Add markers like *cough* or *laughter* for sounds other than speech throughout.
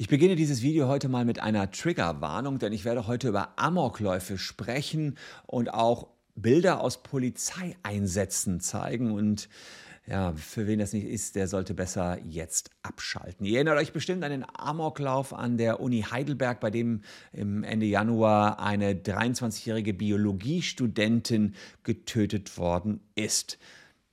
Ich beginne dieses Video heute mal mit einer Triggerwarnung, denn ich werde heute über Amokläufe sprechen und auch Bilder aus Polizeieinsätzen zeigen und ja, für wen das nicht ist, der sollte besser jetzt abschalten. Ihr erinnert euch bestimmt an den Amoklauf an der Uni Heidelberg, bei dem im Ende Januar eine 23-jährige Biologiestudentin getötet worden ist.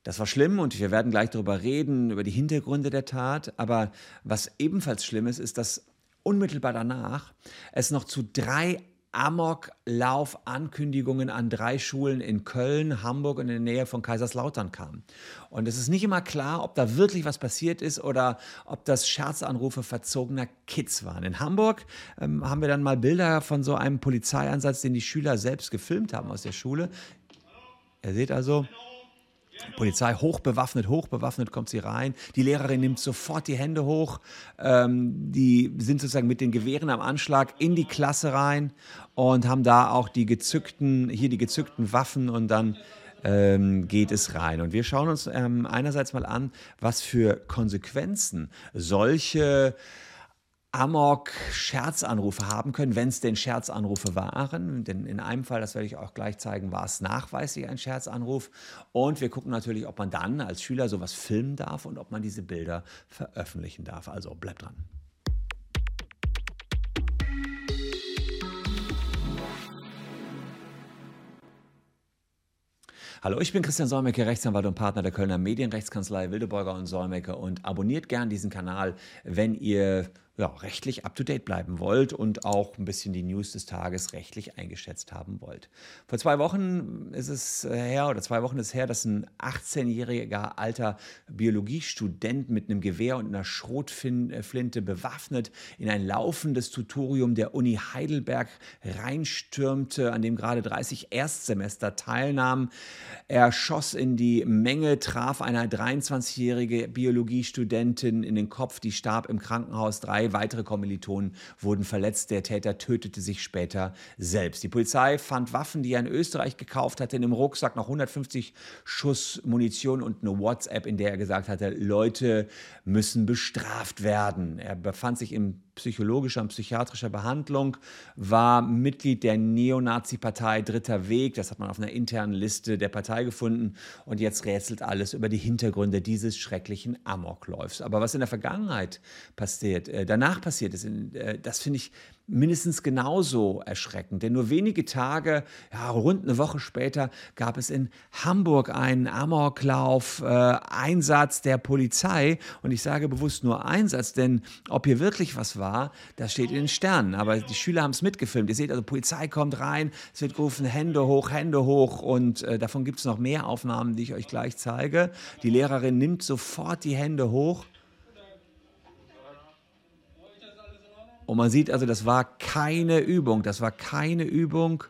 Das war schlimm und wir werden gleich darüber reden, über die Hintergründe der Tat. Aber was ebenfalls schlimm ist, ist, dass unmittelbar danach es noch zu drei Amoklauf-Ankündigungen an drei Schulen in Köln, Hamburg und in der Nähe von Kaiserslautern kam. Und es ist nicht immer klar, ob da wirklich was passiert ist oder ob das Scherzanrufe verzogener Kids waren. In Hamburg ähm, haben wir dann mal Bilder von so einem Polizeieinsatz, den die Schüler selbst gefilmt haben aus der Schule. Ihr seht also, Polizei hochbewaffnet, hochbewaffnet kommt sie rein. Die Lehrerin nimmt sofort die Hände hoch. Ähm, die sind sozusagen mit den Gewehren am Anschlag in die Klasse rein und haben da auch die gezückten, hier die gezückten Waffen und dann ähm, geht es rein. Und wir schauen uns ähm, einerseits mal an, was für Konsequenzen solche Amok-Scherzanrufe haben können, wenn es denn Scherzanrufe waren. Denn in einem Fall, das werde ich auch gleich zeigen, war es nachweislich ein Scherzanruf. Und wir gucken natürlich, ob man dann als Schüler sowas filmen darf und ob man diese Bilder veröffentlichen darf. Also bleibt dran. Hallo, ich bin Christian Solmecke, Rechtsanwalt und Partner der Kölner Medienrechtskanzlei Wildeborger und Solmecke und abonniert gern diesen Kanal, wenn ihr ja, rechtlich up-to-date bleiben wollt und auch ein bisschen die News des Tages rechtlich eingeschätzt haben wollt. Vor zwei Wochen ist es her, oder zwei Wochen ist her, dass ein 18-jähriger alter Biologiestudent mit einem Gewehr und einer Schrotflinte bewaffnet in ein laufendes Tutorium der Uni Heidelberg reinstürmte, an dem gerade 30 Erstsemester teilnahmen. Er schoss in die Menge, traf eine 23-jährige Biologiestudentin in den Kopf, die starb im Krankenhaus. Drei weitere Kommilitonen wurden verletzt. Der Täter tötete sich später selbst. Die Polizei fand Waffen, die er in Österreich gekauft hatte, in einem Rucksack noch 150 Schuss Munition und eine WhatsApp, in der er gesagt hatte, Leute müssen bestraft werden. Er befand sich in psychologischer und psychiatrischer Behandlung, war Mitglied der Neonazi-Partei Dritter Weg. Das hat man auf einer internen Liste der Partei gefunden. Und jetzt rätselt alles über die Hintergründe dieses schrecklichen Amokläufs. Aber was in der Vergangenheit passiert, äh, danach passiert ist, äh, das finde ich mindestens genauso erschreckend. Denn nur wenige Tage, ja, rund eine Woche später, gab es in Hamburg einen Amoklauf, äh, Einsatz der Polizei. Und ich sage bewusst nur Einsatz, denn ob hier wirklich was war, das steht in den Sternen. Aber die Schüler haben es mitgefilmt. Ihr seht also, Polizei kommt rein, es wird gerufen, Hände hoch, Hände hoch. Und äh, davon gibt es noch mehr Aufnahmen, die ich euch gleich zeige. Die Lehrerin nimmt sofort die Hände hoch Und man sieht also, das war keine Übung, das war keine Übung.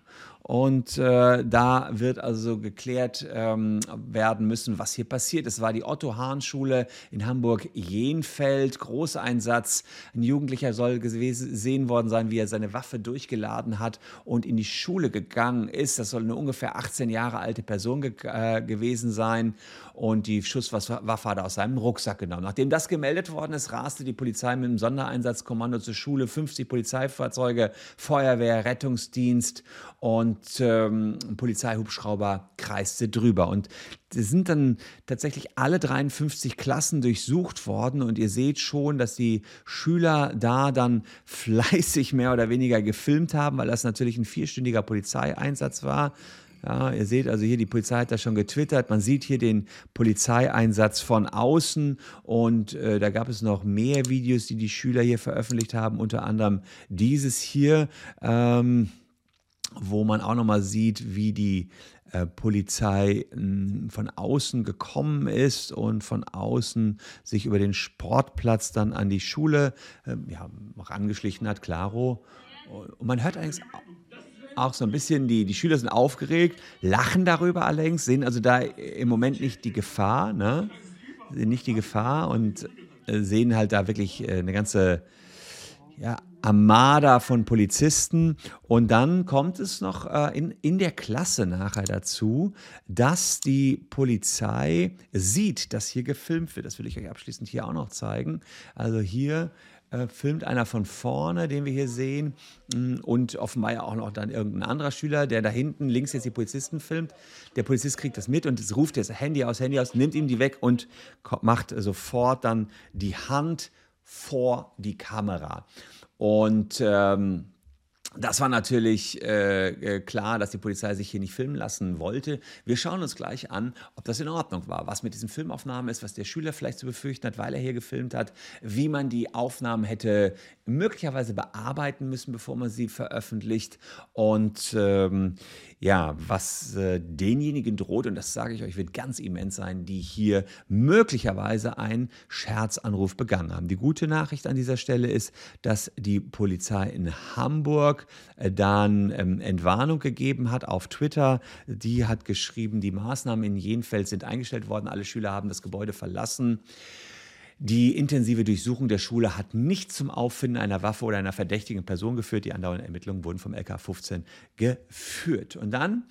Und äh, da wird also geklärt ähm, werden müssen, was hier passiert. Es war die Otto-Hahn-Schule in Hamburg-Jenfeld, Großeinsatz. Ein Jugendlicher soll gesehen worden sein, wie er seine Waffe durchgeladen hat und in die Schule gegangen ist. Das soll eine ungefähr 18 Jahre alte Person ge äh, gewesen sein. Und die Schusswaffe hat er aus seinem Rucksack genommen. Nachdem das gemeldet worden ist, raste die Polizei mit dem Sondereinsatzkommando zur Schule, 50 Polizeifahrzeuge, Feuerwehr, Rettungsdienst und und ähm, ein Polizeihubschrauber kreiste drüber. Und es sind dann tatsächlich alle 53 Klassen durchsucht worden und ihr seht schon, dass die Schüler da dann fleißig mehr oder weniger gefilmt haben, weil das natürlich ein vierstündiger Polizeieinsatz war. Ja, ihr seht also hier, die Polizei hat das schon getwittert. Man sieht hier den Polizeieinsatz von außen und äh, da gab es noch mehr Videos, die die Schüler hier veröffentlicht haben, unter anderem dieses hier. Ähm, wo man auch nochmal sieht, wie die äh, Polizei hm, von außen gekommen ist und von außen sich über den Sportplatz dann an die Schule äh, ja, angeschlichen hat, klaro. Und man hört eigentlich auch so ein bisschen, die, die Schüler sind aufgeregt, lachen darüber allerdings, sehen also da im Moment nicht die Gefahr, ne? sehen nicht die Gefahr und äh, sehen halt da wirklich äh, eine ganze ja, Armada von Polizisten. Und dann kommt es noch äh, in, in der Klasse nachher dazu, dass die Polizei sieht, dass hier gefilmt wird. Das will ich euch abschließend hier auch noch zeigen. Also hier äh, filmt einer von vorne, den wir hier sehen, mm, und offenbar ja auch noch dann irgendein anderer Schüler, der da hinten links jetzt die Polizisten filmt. Der Polizist kriegt das mit und es ruft jetzt Handy aus, Handy aus, nimmt ihm die weg und macht sofort dann die Hand vor die Kamera. Und ähm, das war natürlich äh, äh, klar, dass die Polizei sich hier nicht filmen lassen wollte. Wir schauen uns gleich an, ob das in Ordnung war, was mit diesen Filmaufnahmen ist, was der Schüler vielleicht zu befürchten hat, weil er hier gefilmt hat, wie man die Aufnahmen hätte möglicherweise bearbeiten müssen, bevor man sie veröffentlicht und ähm, ja, was äh, denjenigen droht, und das sage ich euch, wird ganz immens sein, die hier möglicherweise einen Scherzanruf begangen haben. Die gute Nachricht an dieser Stelle ist, dass die Polizei in Hamburg äh, dann ähm, Entwarnung gegeben hat auf Twitter. Die hat geschrieben, die Maßnahmen in Jenfeld sind eingestellt worden, alle Schüler haben das Gebäude verlassen. Die intensive Durchsuchung der Schule hat nicht zum Auffinden einer Waffe oder einer verdächtigen Person geführt. Die andauernden Ermittlungen wurden vom LK 15 geführt. Und dann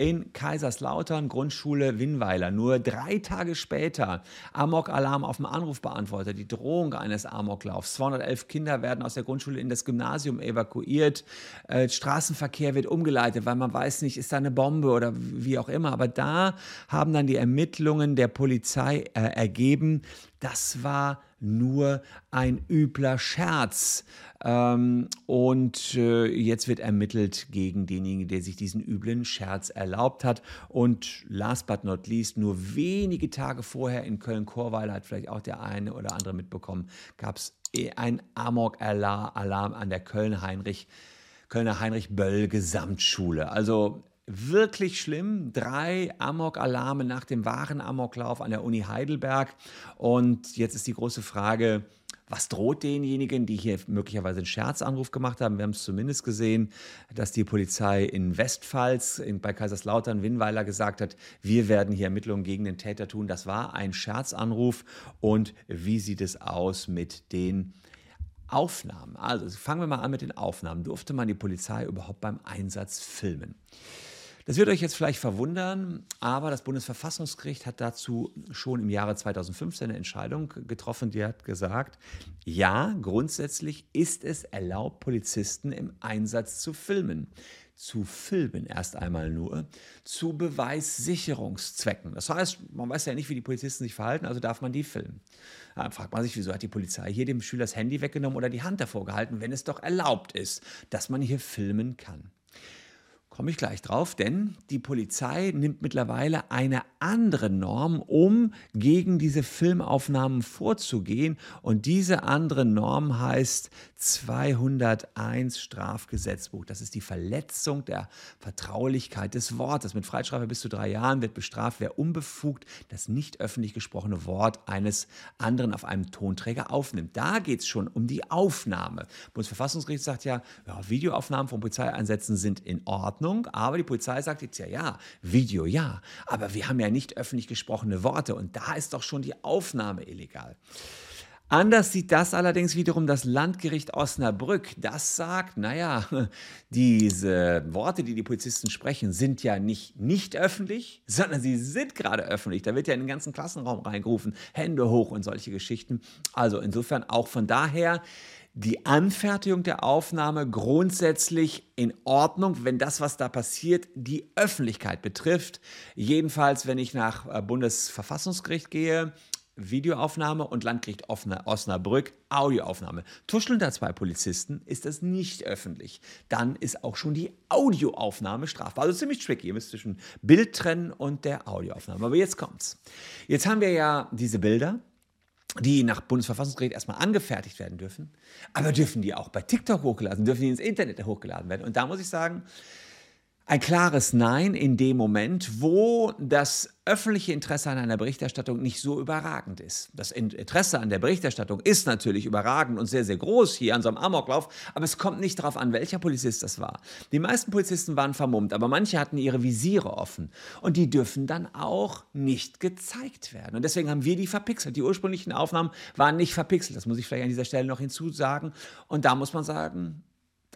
in Kaiserslautern, Grundschule Winnweiler. Nur drei Tage später, Amok-Alarm auf dem Anrufbeantworter, die Drohung eines Amoklaufs. 211 Kinder werden aus der Grundschule in das Gymnasium evakuiert. Äh, Straßenverkehr wird umgeleitet, weil man weiß nicht, ist da eine Bombe oder wie auch immer. Aber da haben dann die Ermittlungen der Polizei äh, ergeben, das war nur ein übler Scherz. Ähm, und äh, jetzt wird ermittelt gegen denjenigen, der sich diesen üblen Scherz erlaubt hat. Und last but not least, nur wenige Tage vorher in Köln-Korweiler hat vielleicht auch der eine oder andere mitbekommen, gab es ein Amok-Alarm an der Köln-Heinrich. Kölner Heinrich Böll Gesamtschule. Also wirklich schlimm. Drei Amok-Alarme nach dem wahren Amoklauf an der Uni Heidelberg. Und jetzt ist die große Frage, was droht denjenigen, die hier möglicherweise einen Scherzanruf gemacht haben? Wir haben es zumindest gesehen, dass die Polizei in Westpfalz, in, bei Kaiserslautern, Winnweiler gesagt hat, wir werden hier Ermittlungen gegen den Täter tun. Das war ein Scherzanruf. Und wie sieht es aus mit den Aufnahmen? Also fangen wir mal an mit den Aufnahmen. Durfte man die Polizei überhaupt beim Einsatz filmen? Das wird euch jetzt vielleicht verwundern, aber das Bundesverfassungsgericht hat dazu schon im Jahre 2015 eine Entscheidung getroffen, die hat gesagt, ja, grundsätzlich ist es erlaubt, Polizisten im Einsatz zu filmen zu filmen, erst einmal nur, zu Beweissicherungszwecken. Das heißt, man weiß ja nicht, wie die Polizisten sich verhalten, also darf man die filmen. Dann fragt man sich, wieso hat die Polizei hier dem Schüler das Handy weggenommen oder die Hand davor gehalten, wenn es doch erlaubt ist, dass man hier filmen kann. Komme ich gleich drauf, denn die Polizei nimmt mittlerweile eine andere Norm, um gegen diese Filmaufnahmen vorzugehen. Und diese andere Norm heißt 201 Strafgesetzbuch. Das ist die Verletzung der Vertraulichkeit des Wortes. Mit Freistrafe bis zu drei Jahren wird bestraft, wer unbefugt das nicht öffentlich gesprochene Wort eines anderen auf einem Tonträger aufnimmt. Da geht es schon um die Aufnahme. Bundesverfassungsgericht sagt ja, ja Videoaufnahmen von Polizeieinsätzen sind in Ordnung. Ordnung, aber die Polizei sagt jetzt ja, ja, Video ja, aber wir haben ja nicht öffentlich gesprochene Worte und da ist doch schon die Aufnahme illegal. Anders sieht das allerdings wiederum das Landgericht Osnabrück. Das sagt, naja, *laughs* diese Worte, die die Polizisten sprechen, sind ja nicht nicht öffentlich, sondern sie sind gerade öffentlich. Da wird ja in den ganzen Klassenraum reingerufen, Hände hoch und solche Geschichten. Also insofern auch von daher die Anfertigung der Aufnahme grundsätzlich in Ordnung, wenn das, was da passiert, die Öffentlichkeit betrifft. Jedenfalls, wenn ich nach äh, Bundesverfassungsgericht gehe, Videoaufnahme und Landgericht Osnabrück Audioaufnahme. Tuscheln da zwei Polizisten, ist das nicht öffentlich. Dann ist auch schon die Audioaufnahme strafbar. Also ziemlich tricky. Ihr müsst zwischen Bild trennen und der Audioaufnahme. Aber jetzt kommt's. Jetzt haben wir ja diese Bilder die nach Bundesverfassungsgericht erstmal angefertigt werden dürfen, aber dürfen die auch bei TikTok hochgeladen, dürfen die ins Internet hochgeladen werden. Und da muss ich sagen, ein klares Nein in dem Moment, wo das öffentliche Interesse an einer Berichterstattung nicht so überragend ist. Das Interesse an der Berichterstattung ist natürlich überragend und sehr, sehr groß hier an so einem Amoklauf, aber es kommt nicht darauf an, welcher Polizist das war. Die meisten Polizisten waren vermummt, aber manche hatten ihre Visiere offen und die dürfen dann auch nicht gezeigt werden. Und deswegen haben wir die verpixelt. Die ursprünglichen Aufnahmen waren nicht verpixelt, das muss ich vielleicht an dieser Stelle noch hinzusagen. Und da muss man sagen,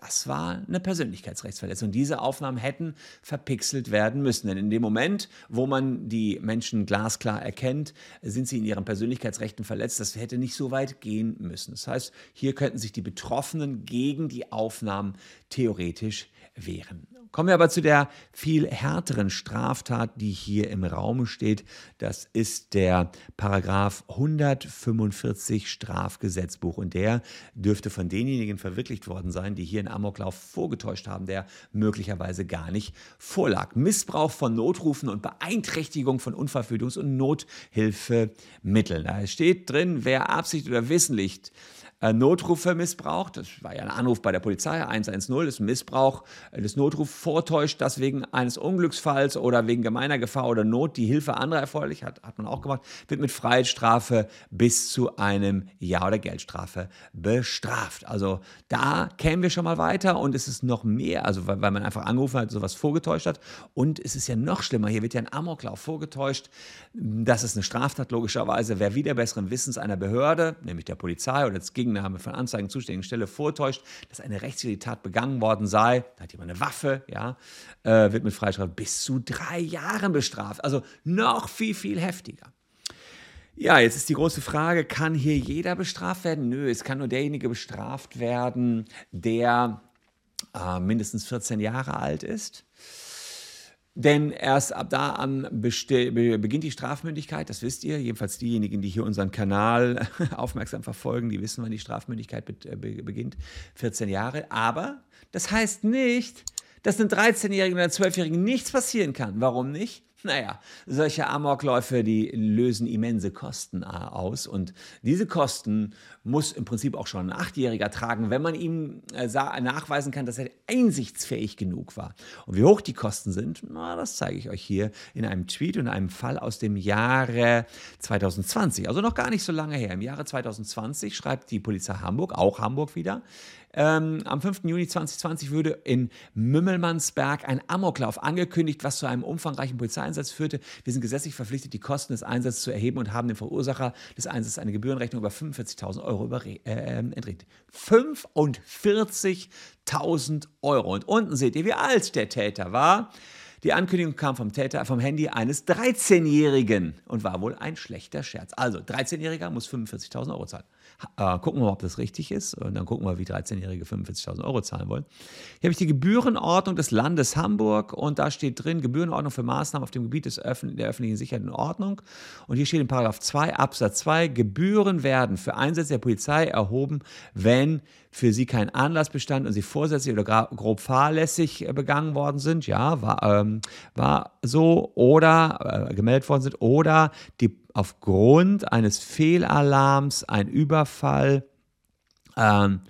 Das war eine Persönlichkeitsrechtsverletzung. Diese Aufnahmen hätten verpixelt werden müssen. Denn in dem Moment, wo man die Menschen glasklar erkennt, sind sie in ihren Persönlichkeitsrechten verletzt. Das hätte nicht so weit gehen müssen. Das heißt, hier könnten sich die Betroffenen gegen die Aufnahmen theoretisch wehren. Kommen wir aber zu der viel härteren Straftat, die hier im Raum steht. Das ist der Paragraph 145 Strafgesetzbuch. Und der dürfte von denjenigen verwirklicht worden sein, die hier einen Amoklauf vorgetäuscht haben, der möglicherweise gar nicht vorlag. Missbrauch von Notrufen und Beeinträchtigung von Unfallverhütungs- und Nothilfemitteln. Da steht drin, wer absichtlich oder wissentlich äh, Notrufe missbraucht. Das war ja ein Anruf bei der Polizei, 110, das ist ein Missbrauch äh, des Notrufs, vortäuscht, dass wegen eines Unglücksfalls oder wegen gemeiner Gefahr oder Not die Hilfe anderer erforderlich hat, hat man auch gemacht, wird mit Freiheitsstrafe bis zu einem Jahr oder Geldstrafe bestraft. Also da kämen wir schon mal weiter und es ist noch mehr, also weil, weil man einfach angerufen hat, sowas vorgetäuscht hat und es ist ja noch schlimmer, hier wird ja ein Amoklauf vorgetäuscht. Das ist eine Straftat logischerweise, wer wieder besseren Wissens einer Behörde, nämlich der Polizei oder des Gegners Entgegennahme von Anzeigen zuständigen Stelle vortäuscht, dass eine rechtswidrige Tat begangen worden sei, da hat jemand eine Waffe, ja, äh, wird mit Freistrafe bis zu drei Jahren bestraft. Also noch viel, viel heftiger. Ja, jetzt ist die große Frage, kann hier jeder bestraft werden? Nö, es kann nur derjenige bestraft werden, der äh, mindestens 14 Jahre alt ist. Denn erst ab da an beginnt die Strafmündigkeit, das wisst ihr. Jedenfalls diejenigen, die hier unseren Kanal *laughs* aufmerksam verfolgen, die wissen, wann die Strafmündigkeit äh, beginnt. 14 Jahre. Aber das heißt nicht, dass einem 13-Jährigen oder 12-Jährigen nichts passieren kann. Warum nicht? Naja, solche Amokläufe, die lösen immense Kosten äh, aus. Und diese Kosten muss im Prinzip auch schon ein Achtjähriger tragen, wenn man ihm äh, nachweisen kann, dass er einsichtsfähig genug war. Und wie hoch die Kosten sind, na, das zeige ich euch hier in einem Tweet und einem Fall aus dem Jahre 2020. Also noch gar nicht so lange her. Im Jahre 2020 schreibt die Polizei Hamburg, auch Hamburg wieder, ähm, am 5. Juni 2020 wurde in Mümmelmannsberg ein Amoklauf angekündigt, was zu einem umfangreichen Polizeieinsatz führte. Wir sind gesetzlich verpflichtet, die Kosten des Einsatzes zu erheben und haben dem Verursacher des Einsatzes eine Gebührenrechnung über 45.000 Euro äh, entrichtet. 45.000 Euro. Und unten seht ihr, wie alt der Täter war. Die Ankündigung kam vom Täter vom Handy eines 13-Jährigen und war wohl ein schlechter Scherz. Also, 13-Jähriger muss 45.000 Euro zahlen. Äh, gucken wir mal, ob das richtig ist. Und dann gucken wir, wie 13-Jährige 45.000 Euro zahlen wollen. Hier habe ich die Gebührenordnung des Landes Hamburg und da steht drin Gebührenordnung für Maßnahmen auf dem Gebiet des Öffn der öffentlichen Sicherheit und Ordnung. Und hier steht in Paragraph 2 Absatz 2, Gebühren werden für Einsätze der Polizei erhoben, wenn für sie kein Anlass bestand und sie vorsätzlich oder grob fahrlässig äh, begangen worden sind, ja, war, ähm, war so, oder äh, gemeldet worden sind, oder die aufgrund eines Fehlalarms ein Überfall, ähm,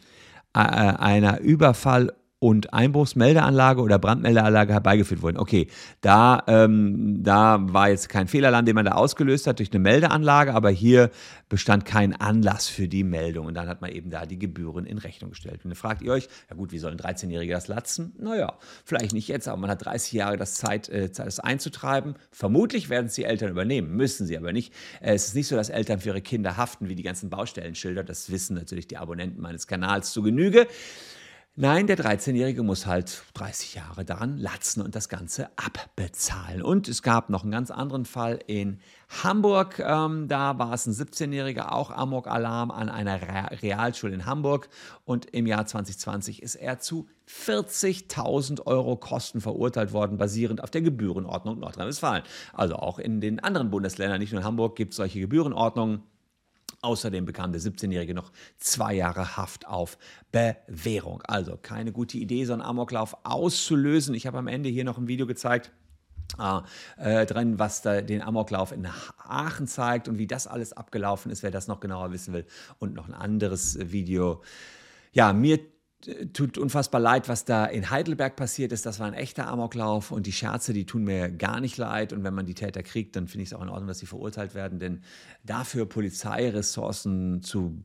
äh, einer Überfall und Einbruchsmeldeanlage oder Brandmeldeanlage herbeigeführt wurden. Okay, da, ähm, da war jetzt kein Fehlalarm, den man da ausgelöst hat durch eine Meldeanlage, aber hier bestand kein Anlass für die Meldung. Und dann hat man eben da die Gebühren in Rechnung gestellt. Und dann fragt ihr euch, ja gut, wie sollen 13-Jährige das latzen? Naja, vielleicht nicht jetzt, aber man hat 30 Jahre das Zeit, äh, das einzutreiben. Vermutlich werden es die Eltern übernehmen, müssen sie aber nicht. Äh, es ist nicht so, dass Eltern für ihre Kinder haften wie die ganzen Baustellenschilder. Das wissen natürlich die Abonnenten meines Kanals zu Genüge. Nein, der 13-Jährige muss halt 30 Jahre daran latzen und das Ganze abbezahlen. Und es gab noch einen ganz anderen Fall in Hamburg. Ähm, da war es ein 17-Jähriger, auch Amok-Alarm an einer Realschule in Hamburg. Und im Jahr 2020 ist er zu 40.000 Euro Kosten verurteilt worden, basierend auf der Gebührenordnung Nordrhein-Westfalen. Also auch in den anderen Bundesländern, nicht nur in Hamburg, gibt es solche Gebührenordnungen. Außerdem bekam der 17-Jährige noch zwei Jahre Haft auf Bewährung. Also keine gute Idee, so einen Amoklauf auszulösen. Ich habe am Ende hier noch ein Video gezeigt. Äh, drin, was da den Amoklauf in Aachen zeigt und wie das alles abgelaufen ist, wer das noch genauer wissen will. Und noch ein anderes Video. Ja, mir tut unfassbar leid, was da in Heidelberg passiert ist. Das war ein echter Amoklauf und die Scherze, die tun mir gar nicht leid. Und wenn man die Täter kriegt, dann finde ich es auch in Ordnung, dass sie verurteilt werden. Denn dafür Polizeiressourcen zu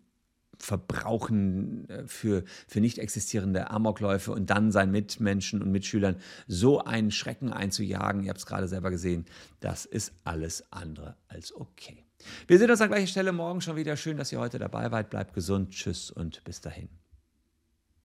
verbrauchen äh, für, für nicht existierende Amokläufe und dann seinen Mitmenschen und Mitschülern so einen Schrecken einzujagen, ihr habt es gerade selber gesehen, das ist alles andere als okay. Wir sehen uns an gleicher Stelle morgen schon wieder. Schön, dass ihr heute dabei wart. Bleibt gesund. Tschüss und bis dahin.